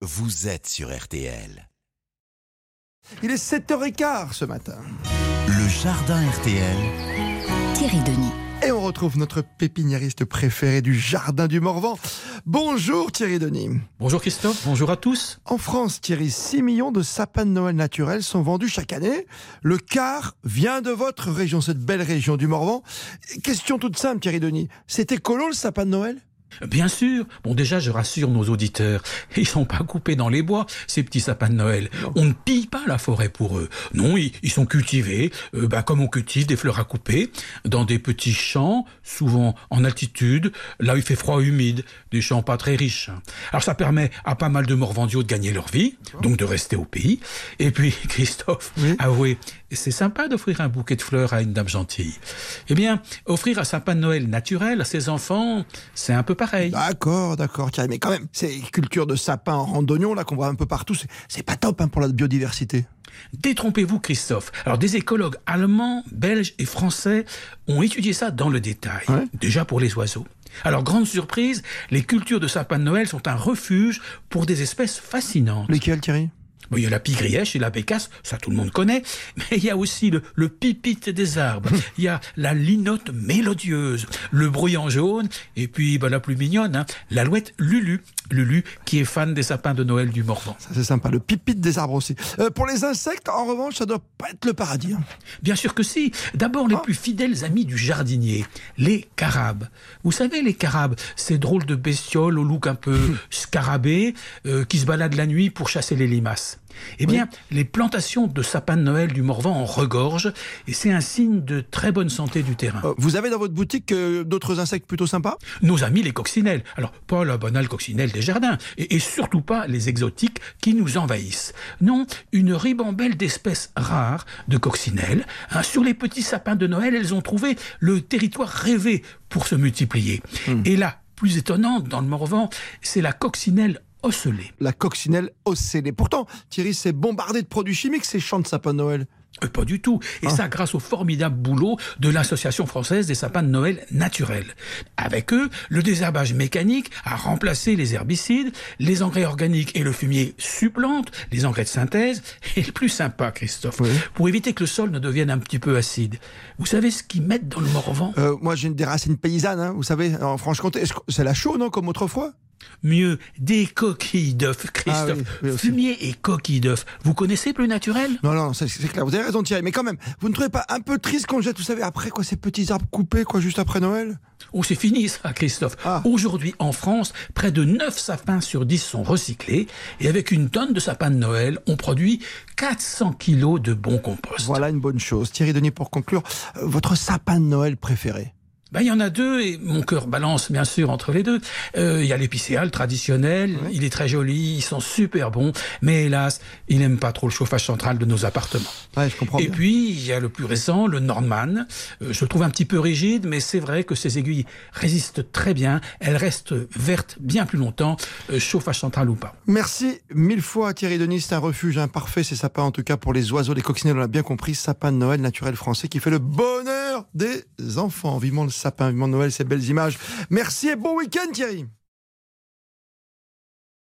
vous êtes sur RTL. Il est 7h15 ce matin. Le jardin RTL. Thierry Denis. Et on retrouve notre pépiniériste préféré du jardin du Morvan. Bonjour Thierry Denis. Bonjour Christophe, bonjour à tous. En France, Thierry, 6 millions de sapins de Noël naturels sont vendus chaque année. Le quart vient de votre région, cette belle région du Morvan. Question toute simple, Thierry Denis. C'est écolo le sapin de Noël? Bien sûr. Bon, déjà, je rassure nos auditeurs. Ils sont pas coupés dans les bois, ces petits sapins de Noël. On ne pille pas la forêt pour eux. Non, ils, ils sont cultivés, euh, bah, comme on cultive des fleurs à couper, dans des petits champs, souvent en altitude, là où il fait froid humide, des champs pas très riches. Alors ça permet à pas mal de morvandiaux de gagner leur vie, donc de rester au pays. Et puis, Christophe, Oui. avouez, c'est sympa d'offrir un bouquet de fleurs à une dame gentille. Eh bien, offrir un sapin de Noël naturel à ses enfants, c'est un peu pareil. D'accord, d'accord, Thierry. Mais quand même, ces cultures de sapins en randonnion, là, qu'on voit un peu partout, c'est- pas top hein, pour la biodiversité. Détrompez-vous, Christophe. Alors, des écologues allemands, belges et français ont étudié ça dans le détail. Ouais. Déjà pour les oiseaux. Alors, grande surprise, les cultures de sapins de Noël sont un refuge pour des espèces fascinantes. Lesquels, Thierry? Il y a la pigrièche et la bécasse, ça tout le monde connaît, mais il y a aussi le, le pipite des arbres, il y a la linotte mélodieuse, le bruyant jaune, et puis bah, la plus mignonne, hein, l'alouette Lulu. Lulu qui est fan des sapins de Noël du Morvan. Ça, c'est sympa. Le pipite des arbres aussi. Euh, pour les insectes, en revanche, ça doit pas être le paradis. hein. Bien sûr que si. D'abord, les Ah. plus fidèles amis du jardinier, les carabes. Vous savez, les carabes, ces drôles de bestioles au look un peu scarabée, euh, qui se baladent la nuit pour chasser les limaces. Eh bien, les plantations de sapins de Noël du Morvan en regorgent, et c'est un signe de très bonne santé du terrain. Euh, vous avez dans votre boutique euh, d'autres insectes plutôt sympas? Nos amis les coccinelles. Alors, pas la banale coccinelle des jardins, et, et surtout pas les exotiques qui nous envahissent. Non, une ribambelle d'espèces rares de coccinelles. hein. sur les petits sapins de Noël, elles ont trouvé le territoire rêvé pour se multiplier. Et la plus étonnante dans le Morvan, c'est la coccinelle ocellée. La coccinelle ocellée. Pourtant, Thierry, c'est bombardé de produits chimiques, ces champs de sapins de Noël. Euh, Pas du tout. Et ça grâce au formidable boulot de l'Association française des sapins de Noël naturels. Avec eux, le désherbage mécanique a remplacé les herbicides, les engrais organiques et le fumier supplantent les engrais de synthèse. Et le plus sympa, Christophe, Oui. pour éviter que le sol ne devienne un petit peu acide. Vous savez ce qu'ils mettent dans le Morvan? Euh, moi, j'ai des racines paysannes, hein, vous savez, en Franche-Comté. C'est la chaux, non, comme autrefois? Mieux, des coquilles d'œufs, Christophe. Ah oui, oui, aussi. Fumier et coquilles d'œufs. Vous connaissez plus naturel? Non, non, c'est clair. Vous avez raison, Thierry. Mais quand même, vous ne trouvez pas un peu triste qu'on jette, vous savez, après quoi, ces petits arbres coupés, quoi, juste après Noël? Oh, c'est fini ça, Christophe. Ah. Aujourd'hui, en France, près de 9 sapins sur 10 sont recyclés. Et avec une tonne de sapins de Noël, on produit 400 kilos de bon compost. Voilà une bonne chose. Thierry Denis, pour conclure, euh, votre sapin de Noël préféré? Ben, il y en a deux et mon cœur balance bien sûr entre les deux. Euh, Il y a l'épicéal traditionnel, il est très joli, ils sont super bons, mais hélas, il n'aime pas trop le chauffage central de nos appartements. Ouais, je comprends Et bien. puis, il y a le plus récent, le Nordman. Euh, je le trouve un petit peu rigide, mais c'est vrai que ces aiguilles résistent très bien. Elles restent vertes bien plus longtemps, euh, chauffage central ou pas. Merci mille fois Thierry Denis, c'est un refuge imparfait, ces sapins en tout cas pour les oiseaux, les coccinelles, on l'a bien compris, sapin de Noël naturel français qui fait le bonheur des enfants. Vivement le sapin, vivement Noël, ces belles images. Merci et bon week-end Thierry